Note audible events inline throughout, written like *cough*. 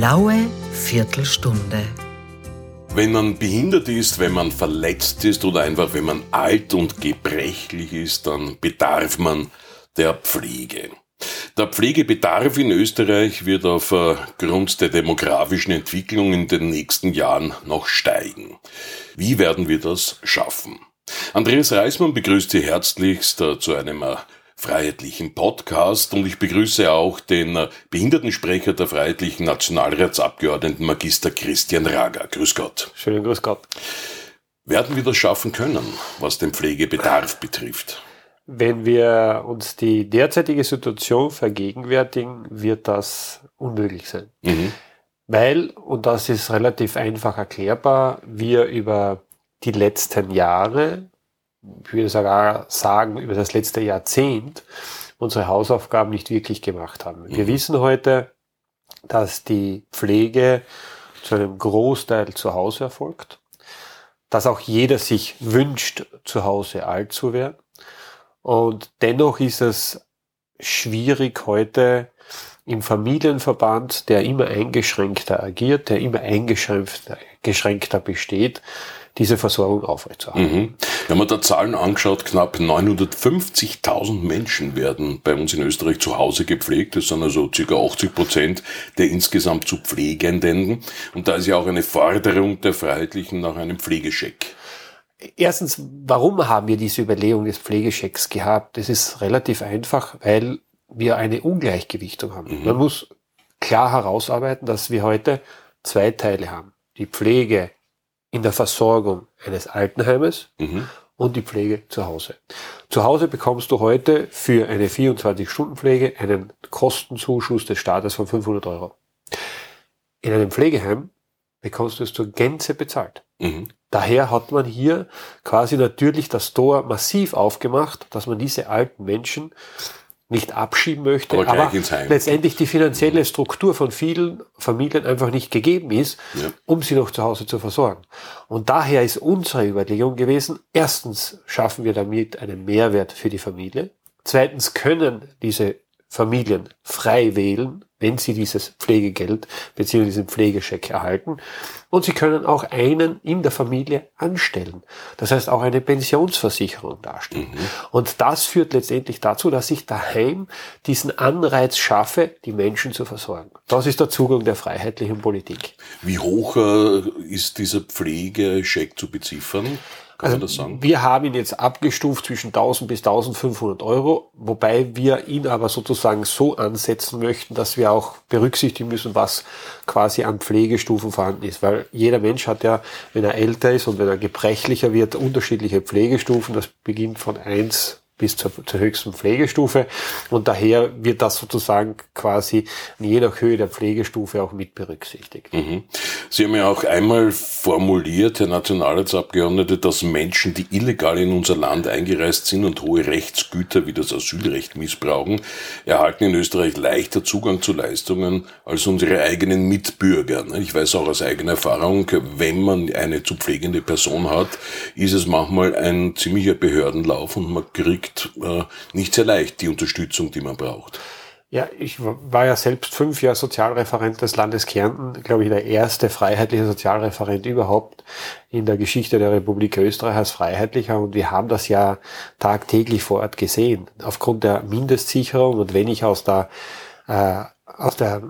blaue Viertelstunde. Wenn man behindert ist, wenn man verletzt ist oder einfach wenn man alt und gebrechlich ist, dann bedarf man der Pflege. Der Pflegebedarf in Österreich wird aufgrund der demografischen Entwicklung in den nächsten Jahren noch steigen. Wie werden wir das schaffen? Andreas Reismann begrüßt Sie herzlichst zu einem Freiheitlichen Podcast und ich begrüße auch den Behindertensprecher der Freiheitlichen Nationalratsabgeordneten Magister Christian Rager. Grüß Gott. Schönen Grüß Gott. Werden wir das schaffen können, was den Pflegebedarf betrifft? Wenn wir uns die derzeitige Situation vergegenwärtigen, wird das unmöglich sein. Mhm. Weil, und das ist relativ einfach erklärbar, wir über die letzten Jahre ich würde sogar sagen, über das letzte Jahrzehnt unsere Hausaufgaben nicht wirklich gemacht haben. Wir mhm. wissen heute, dass die Pflege zu einem Großteil zu Hause erfolgt, dass auch jeder sich wünscht, zu Hause alt zu werden. Und dennoch ist es schwierig heute im Familienverband, der immer eingeschränkter agiert, der immer eingeschränkter besteht, diese Versorgung aufrechtzuerhalten. Mhm. Wenn man da Zahlen angeschaut, knapp 950.000 Menschen werden bei uns in Österreich zu Hause gepflegt. Das sind also ca. 80 Prozent der insgesamt zu Pflegenden. Und da ist ja auch eine Forderung der Freiheitlichen nach einem Pflegescheck. Erstens, warum haben wir diese Überlegung des Pflegeschecks gehabt? Das ist relativ einfach, weil wir eine Ungleichgewichtung haben. Mhm. Man muss klar herausarbeiten, dass wir heute zwei Teile haben. Die Pflege in der Versorgung eines Altenheimes mhm. und die Pflege zu Hause. Zu Hause bekommst du heute für eine 24-Stunden-Pflege einen Kostenzuschuss des Staates von 500 Euro. In einem Pflegeheim bekommst du es zur Gänze bezahlt. Mhm. Daher hat man hier quasi natürlich das Tor massiv aufgemacht, dass man diese alten Menschen nicht abschieben möchte, aber, aber letztendlich die finanzielle Struktur von vielen Familien einfach nicht gegeben ist, ja. um sie noch zu Hause zu versorgen. Und daher ist unsere Überlegung gewesen, erstens schaffen wir damit einen Mehrwert für die Familie, zweitens können diese Familien frei wählen, wenn sie dieses Pflegegeld bzw. diesen Pflegescheck erhalten. Und sie können auch einen in der Familie anstellen. Das heißt auch eine Pensionsversicherung darstellen. Mhm. Und das führt letztendlich dazu, dass ich daheim diesen Anreiz schaffe, die Menschen zu versorgen. Das ist der Zugang der freiheitlichen Politik. Wie hoch äh, ist dieser Pflegescheck zu beziffern? Kann also, das sagen? Wir haben ihn jetzt abgestuft zwischen 1000 bis 1500 Euro, wobei wir ihn aber sozusagen so ansetzen möchten, dass wir auch berücksichtigen müssen, was quasi an Pflegestufen vorhanden ist. Weil jeder Mensch hat ja, wenn er älter ist und wenn er gebrechlicher wird, unterschiedliche Pflegestufen. Das beginnt von eins bis zur, zur höchsten Pflegestufe. Und daher wird das sozusagen quasi je nach Höhe der Pflegestufe auch mit berücksichtigt. Mhm. Sie haben ja auch einmal formuliert, Herr Nationalratsabgeordnete, dass Menschen, die illegal in unser Land eingereist sind und hohe Rechtsgüter wie das Asylrecht missbrauchen, erhalten in Österreich leichter Zugang zu Leistungen als unsere eigenen Mitbürger. Ich weiß auch aus eigener Erfahrung, wenn man eine zu pflegende Person hat, ist es manchmal ein ziemlicher Behördenlauf und man kriegt kriegt äh, nicht sehr leicht die Unterstützung, die man braucht. Ja, ich war ja selbst fünf Jahre Sozialreferent des Landes Kärnten, glaube ich, der erste freiheitliche Sozialreferent überhaupt in der Geschichte der Republik Österreich als Freiheitlicher und wir haben das ja tagtäglich vor Ort gesehen. Aufgrund der Mindestsicherung und wenn ich aus der äh, aus, der,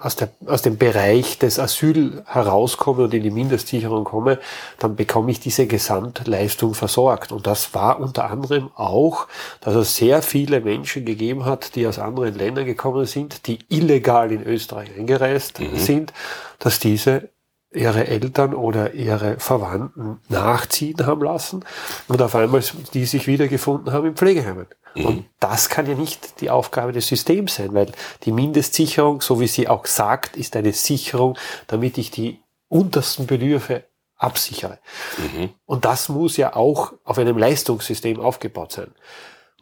aus, der, aus dem Bereich des Asyl herauskomme und in die Mindestsicherung komme, dann bekomme ich diese Gesamtleistung versorgt. Und das war unter anderem auch, dass es sehr viele Menschen gegeben hat, die aus anderen Ländern gekommen sind, die illegal in Österreich eingereist mhm. sind, dass diese ihre Eltern oder ihre Verwandten nachziehen haben lassen und auf einmal die sich wiedergefunden haben in Pflegeheimen. Mhm. Und das kann ja nicht die Aufgabe des Systems sein, weil die Mindestsicherung, so wie sie auch sagt, ist eine Sicherung, damit ich die untersten Bedürfe absichere. Mhm. Und das muss ja auch auf einem Leistungssystem aufgebaut sein.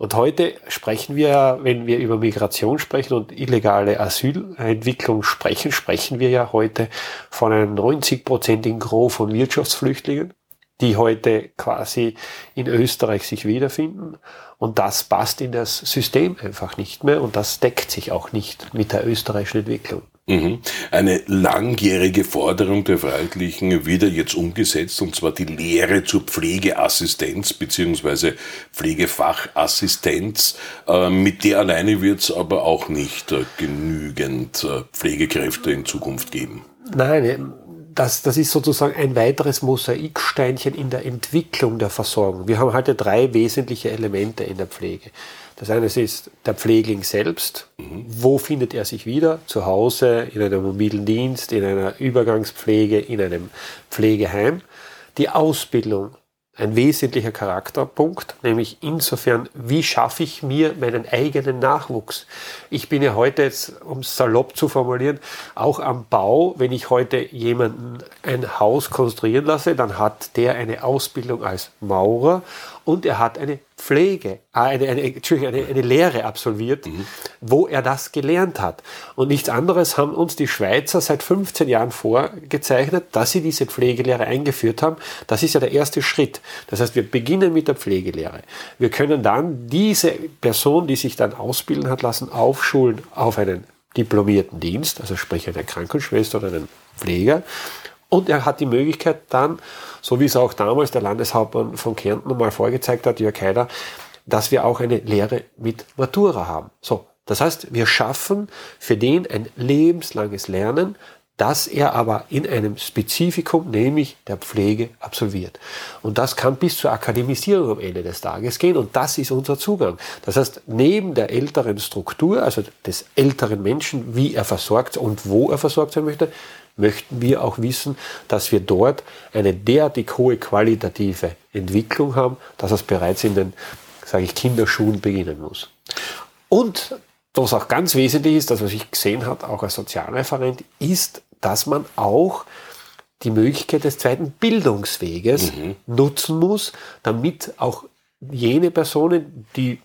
Und heute sprechen wir, wenn wir über Migration sprechen und illegale Asylentwicklung sprechen, sprechen wir ja heute von einem 90-prozentigen Gros von Wirtschaftsflüchtlingen, die heute quasi in Österreich sich wiederfinden. Und das passt in das System einfach nicht mehr und das deckt sich auch nicht mit der österreichischen Entwicklung. Mhm. Eine langjährige Forderung der Freiheitlichen wird jetzt umgesetzt, und zwar die Lehre zur Pflegeassistenz beziehungsweise Pflegefachassistenz. Äh, mit der alleine wird es aber auch nicht äh, genügend äh, Pflegekräfte in Zukunft geben. Nein, das, das ist sozusagen ein weiteres Mosaiksteinchen in der Entwicklung der Versorgung. Wir haben heute drei wesentliche Elemente in der Pflege. Das eine ist der Pflegling selbst. Wo findet er sich wieder? Zu Hause, in einem mobilen Dienst, in einer Übergangspflege, in einem Pflegeheim. Die Ausbildung ein wesentlicher Charakterpunkt, nämlich insofern, wie schaffe ich mir meinen eigenen Nachwuchs? Ich bin ja heute jetzt, um es salopp zu formulieren, auch am Bau. Wenn ich heute jemanden ein Haus konstruieren lasse, dann hat der eine Ausbildung als Maurer und er hat eine Pflege, ah, eine, eine, Entschuldigung, eine, eine Lehre absolviert, mhm. wo er das gelernt hat. Und nichts anderes haben uns die Schweizer seit 15 Jahren vorgezeichnet, dass sie diese Pflegelehre eingeführt haben. Das ist ja der erste Schritt. Das heißt, wir beginnen mit der Pflegelehre. Wir können dann diese Person, die sich dann ausbilden hat lassen, aufschulen auf einen diplomierten Dienst, also sprich eine Krankenschwester oder einen Pfleger. Und er hat die Möglichkeit dann, so wie es auch damals der Landeshauptmann von Kärnten mal vorgezeigt hat, Jörg Haider, dass wir auch eine Lehre mit Matura haben. So. Das heißt, wir schaffen für den ein lebenslanges Lernen, das er aber in einem Spezifikum, nämlich der Pflege, absolviert. Und das kann bis zur Akademisierung am Ende des Tages gehen und das ist unser Zugang. Das heißt, neben der älteren Struktur, also des älteren Menschen, wie er versorgt und wo er versorgt sein möchte, möchten wir auch wissen, dass wir dort eine derartig hohe qualitative Entwicklung haben, dass es bereits in den, sage ich, Kinderschuhen beginnen muss. Und was auch ganz wesentlich ist, das was ich gesehen habe, auch als Sozialreferent, ist, dass man auch die Möglichkeit des zweiten Bildungsweges mhm. nutzen muss, damit auch jene Personen, die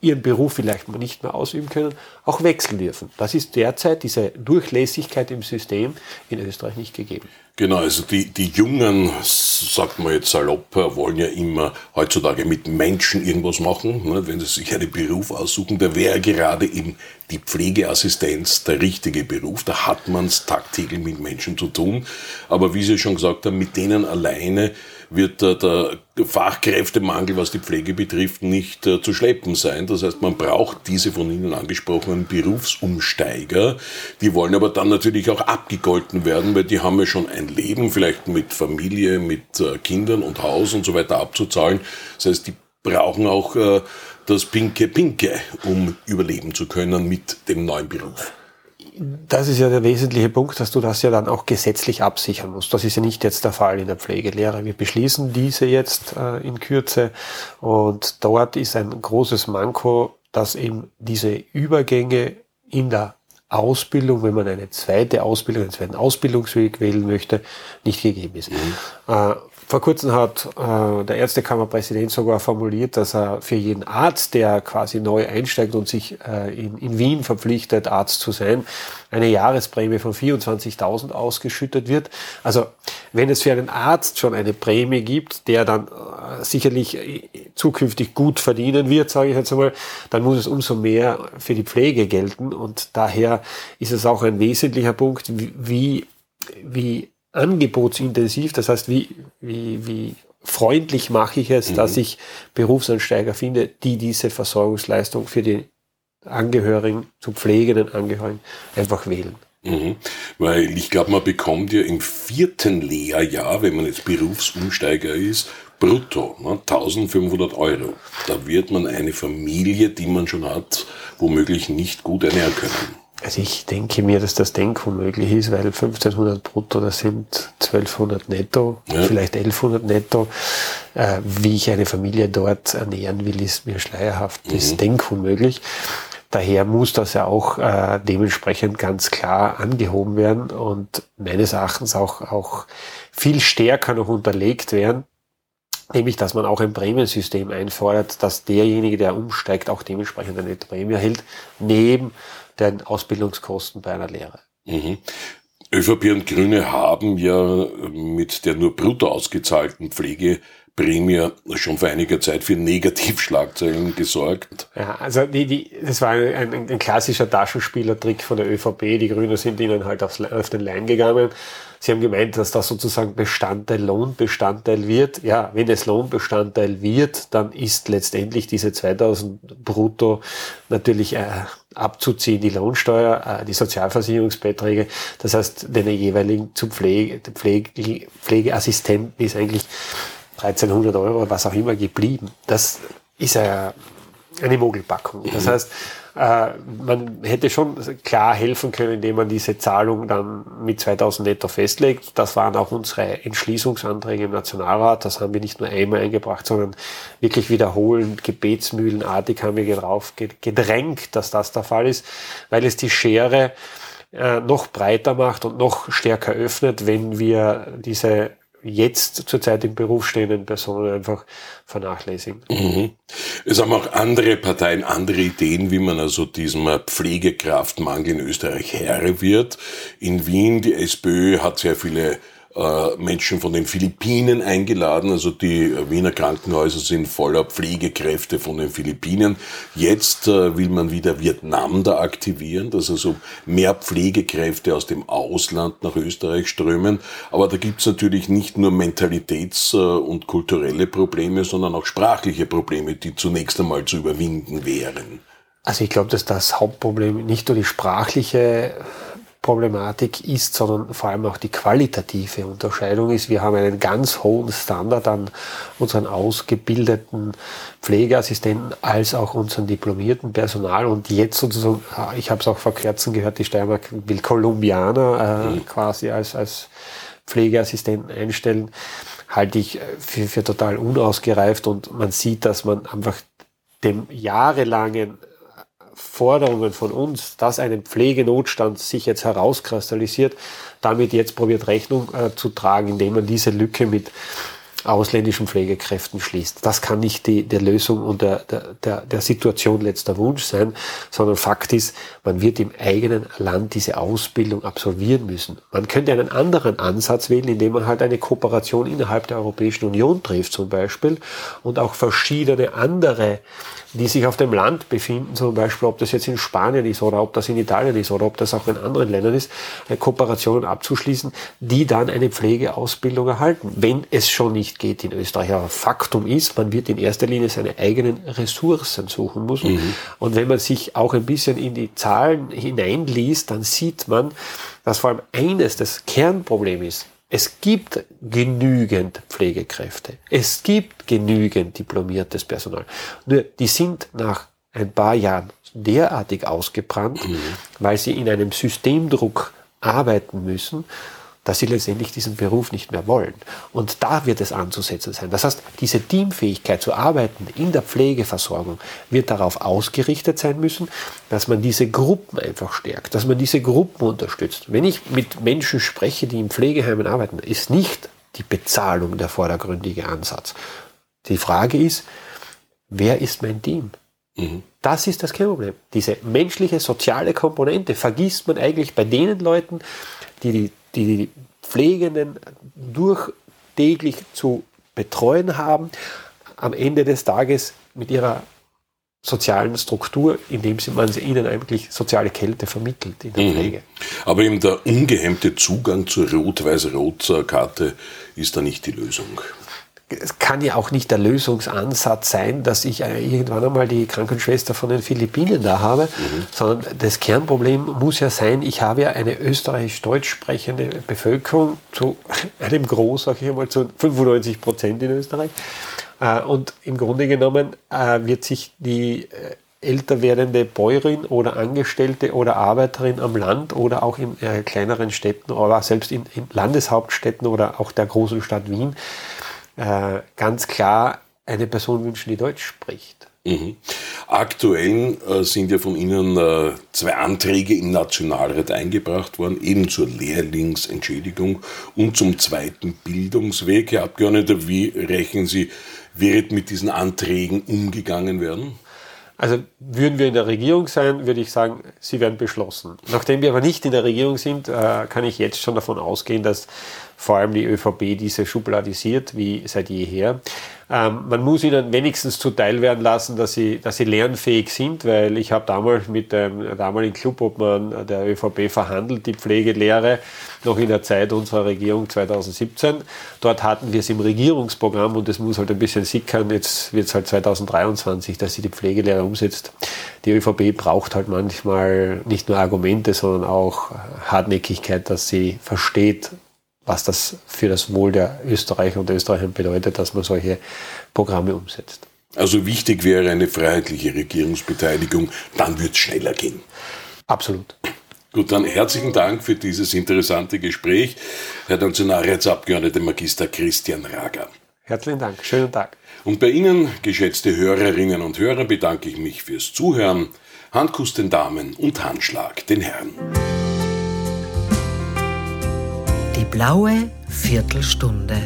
ihren Beruf vielleicht nicht mehr ausüben können, auch wechseln dürfen. Das ist derzeit diese Durchlässigkeit im System in Österreich nicht gegeben. Genau, also die, die Jungen, sagt man jetzt salopp, wollen ja immer heutzutage mit Menschen irgendwas machen. Ne? Wenn sie sich einen Beruf aussuchen, da wäre gerade eben die Pflegeassistenz der richtige Beruf. Da hat man es tagtäglich mit Menschen zu tun. Aber wie Sie schon gesagt haben, mit denen alleine wird der, der Fachkräftemangel, was die Pflege betrifft, nicht äh, zu schleppen sein. Das heißt, man braucht diese von Ihnen angesprochenen Berufsumsteiger. Die wollen aber dann natürlich auch abgegolten werden, weil die haben ja schon ein Leben, vielleicht mit Familie, mit äh, Kindern und Haus und so weiter abzuzahlen. Das heißt, die brauchen auch äh, das Pinke Pinke, um überleben zu können mit dem neuen Beruf das ist ja der wesentliche Punkt, dass du das ja dann auch gesetzlich absichern musst. Das ist ja nicht jetzt der Fall in der Pflegelehre. Wir beschließen diese jetzt äh, in Kürze und dort ist ein großes Manko, dass eben diese Übergänge in der Ausbildung, wenn man eine zweite Ausbildung, einen zweiten Ausbildungsweg wählen möchte, nicht gegeben ist. Mhm. Vor kurzem hat äh, der Ärztekammerpräsident sogar formuliert, dass er für jeden Arzt, der quasi neu einsteigt und sich äh, in, in Wien verpflichtet, Arzt zu sein, eine Jahresprämie von 24.000 ausgeschüttet wird. Also wenn es für einen Arzt schon eine Prämie gibt, der dann äh, sicherlich äh, zukünftig gut verdienen wird, sage ich jetzt einmal, dann muss es umso mehr für die Pflege gelten. Und daher ist es auch ein wesentlicher Punkt, wie, wie angebotsintensiv, das heißt, wie, wie, wie freundlich mache ich es, mhm. dass ich Berufsansteiger finde, die diese Versorgungsleistung für die Angehörigen, zu pflegenden Angehörigen einfach wählen. Mhm. Weil ich glaube, man bekommt ja im vierten Lehrjahr, wenn man jetzt Berufsumsteiger ist, brutto ne, 1500 Euro. Da wird man eine Familie, die man schon hat, womöglich nicht gut ernähren können. Also ich denke mir, dass das denkbar ist, weil 1500 brutto, das sind 1200 netto, ja. vielleicht 1100 netto. Äh, wie ich eine Familie dort ernähren will, ist mir schleierhaft. Das mhm. ist denkunmöglich. Daher muss das ja auch äh, dementsprechend ganz klar angehoben werden und meines Erachtens auch, auch viel stärker noch unterlegt werden. Nämlich, dass man auch ein Prämiensystem einfordert, dass derjenige, der umsteigt, auch dementsprechend eine Prämie erhält, neben den Ausbildungskosten bei einer Lehre. Mhm. ÖVP und Grüne haben ja mit der nur brutto ausgezahlten Pflege Prämie schon vor einiger Zeit für Negativschlagzeilen gesorgt. Ja, also die, die, das war ein, ein, ein klassischer Taschenspielertrick von der ÖVP. Die Grünen sind ihnen halt aufs, auf den Lein gegangen. Sie haben gemeint, dass das sozusagen Bestandteil, Lohnbestandteil wird. Ja, wenn es Lohnbestandteil wird, dann ist letztendlich diese 2000 brutto natürlich äh, abzuziehen, die Lohnsteuer, äh, die Sozialversicherungsbeiträge. Das heißt, den jeweiligen zu Pflege, Pflege, Pflegeassistenten ist eigentlich 1300 Euro, was auch immer geblieben. Das ist ja eine Mogelpackung. Das mhm. heißt, äh, man hätte schon klar helfen können, indem man diese Zahlung dann mit 2000 netto festlegt. Das waren auch unsere Entschließungsanträge im Nationalrat. Das haben wir nicht nur einmal eingebracht, sondern wirklich wiederholend, gebetsmühlenartig haben wir drauf gedrängt, dass das der Fall ist, weil es die Schere äh, noch breiter macht und noch stärker öffnet, wenn wir diese jetzt zurzeit im Beruf stehenden Personen einfach vernachlässigen. Mhm. Es haben auch andere Parteien andere Ideen, wie man also diesem Pflegekraftmangel in Österreich Herr wird. In Wien, die SPÖ hat sehr viele äh, Menschen von den Philippinen eingeladen. Also die Wiener Krankenhäuser sind voller Pflegekräfte von den Philippinen. Jetzt äh, will man wieder Vietnam da aktivieren, dass also mehr Pflegekräfte aus dem Ausland nach Österreich strömen. Aber da gibt's natürlich nicht nur Mentalitäts- äh, und kulturelle Probleme, sondern auch sprachliche Probleme, die zunächst einmal zu überwinden wären. Also ich glaube, dass das Hauptproblem nicht nur die sprachliche Problematik ist, sondern vor allem auch die qualitative Unterscheidung ist. Wir haben einen ganz hohen Standard an unseren ausgebildeten Pflegeassistenten als auch unseren diplomierten Personal und jetzt sozusagen, ich habe es auch vor kurzem gehört, die Steiermark will Kolumbianer äh, mhm. quasi als, als Pflegeassistenten einstellen, halte ich für, für total unausgereift und man sieht, dass man einfach dem jahrelangen Forderungen von uns, dass ein Pflegenotstand sich jetzt herauskristallisiert, damit jetzt probiert Rechnung äh, zu tragen, indem man diese Lücke mit ausländischen Pflegekräften schließt. Das kann nicht die, der Lösung und der, der, der Situation letzter Wunsch sein, sondern Fakt ist, man wird im eigenen Land diese Ausbildung absolvieren müssen. Man könnte einen anderen Ansatz wählen, indem man halt eine Kooperation innerhalb der Europäischen Union trifft zum Beispiel und auch verschiedene andere die sich auf dem Land befinden, zum Beispiel, ob das jetzt in Spanien ist oder ob das in Italien ist oder ob das auch in anderen Ländern ist, Kooperationen abzuschließen, die dann eine Pflegeausbildung erhalten, wenn es schon nicht geht in Österreich. Aber Faktum ist, man wird in erster Linie seine eigenen Ressourcen suchen müssen. Mhm. Und wenn man sich auch ein bisschen in die Zahlen hineinliest, dann sieht man, dass vor allem eines das Kernproblem ist, es gibt genügend Pflegekräfte. Es gibt genügend diplomiertes Personal. Nur die sind nach ein paar Jahren derartig ausgebrannt, mhm. weil sie in einem Systemdruck arbeiten müssen, dass sie letztendlich diesen Beruf nicht mehr wollen. Und da wird es anzusetzen sein. Das heißt, diese Teamfähigkeit zu arbeiten in der Pflegeversorgung wird darauf ausgerichtet sein müssen, dass man diese Gruppen einfach stärkt, dass man diese Gruppen unterstützt. Wenn ich mit Menschen spreche, die in Pflegeheimen arbeiten, ist nicht die Bezahlung der vordergründige Ansatz. Die Frage ist, wer ist mein Team? Mhm. Das ist das Kernproblem. Diese menschliche, soziale Komponente vergisst man eigentlich bei den Leuten, die die die Pflegenden durchtäglich zu betreuen haben, am Ende des Tages mit ihrer sozialen Struktur, indem man ihnen eigentlich soziale Kälte vermittelt in der mhm. Pflege. Aber eben der ungehemmte Zugang zur Rot-Weiß-Rot-Karte ist da nicht die Lösung es kann ja auch nicht der Lösungsansatz sein, dass ich äh, irgendwann einmal die Krankenschwester von den Philippinen da habe, mhm. sondern das Kernproblem muss ja sein, ich habe ja eine österreichisch-deutsch sprechende Bevölkerung zu *laughs* einem Groß, sage ich einmal, zu 95 Prozent in Österreich. Äh, und im Grunde genommen äh, wird sich die älter werdende Bäuerin oder Angestellte oder Arbeiterin am Land oder auch in kleineren Städten oder selbst in, in Landeshauptstädten oder auch der großen Stadt Wien äh, ganz klar eine Person wünschen, die Deutsch spricht. Mhm. Aktuell äh, sind ja von Ihnen äh, zwei Anträge im Nationalrat eingebracht worden, eben zur Lehrlingsentschädigung und zum zweiten Bildungsweg. Herr Abgeordneter, wie rechnen Sie, wird mit diesen Anträgen umgegangen werden? Also würden wir in der Regierung sein, würde ich sagen, sie werden beschlossen. Nachdem wir aber nicht in der Regierung sind, äh, kann ich jetzt schon davon ausgehen, dass vor allem die ÖVP diese schubladisiert wie seit jeher. Ähm, man muss ihnen wenigstens zuteil werden lassen, dass sie, dass sie lernfähig sind, weil ich habe damals mit dem damaligen Clubobmann der ÖVP verhandelt, die Pflegelehre, noch in der Zeit unserer Regierung 2017. Dort hatten wir es im Regierungsprogramm und es muss halt ein bisschen sickern. Jetzt wird es halt 2023, dass sie die Pflegelehre umsetzt. Die ÖVP braucht halt manchmal nicht nur Argumente, sondern auch Hartnäckigkeit, dass sie versteht, was das für das Wohl der Österreicher und Österreicher bedeutet, dass man solche Programme umsetzt. Also wichtig wäre eine freiheitliche Regierungsbeteiligung, dann wird es schneller gehen. Absolut. Gut, dann herzlichen Dank für dieses interessante Gespräch, Herr Nationalratsabgeordneter Magister Christian Rager. Herzlichen Dank, schönen Tag. Und bei Ihnen, geschätzte Hörerinnen und Hörer, bedanke ich mich fürs Zuhören. Handkuss den Damen und Handschlag den Herren. Blaue Viertelstunde.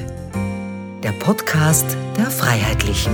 Der Podcast der Freiheitlichen.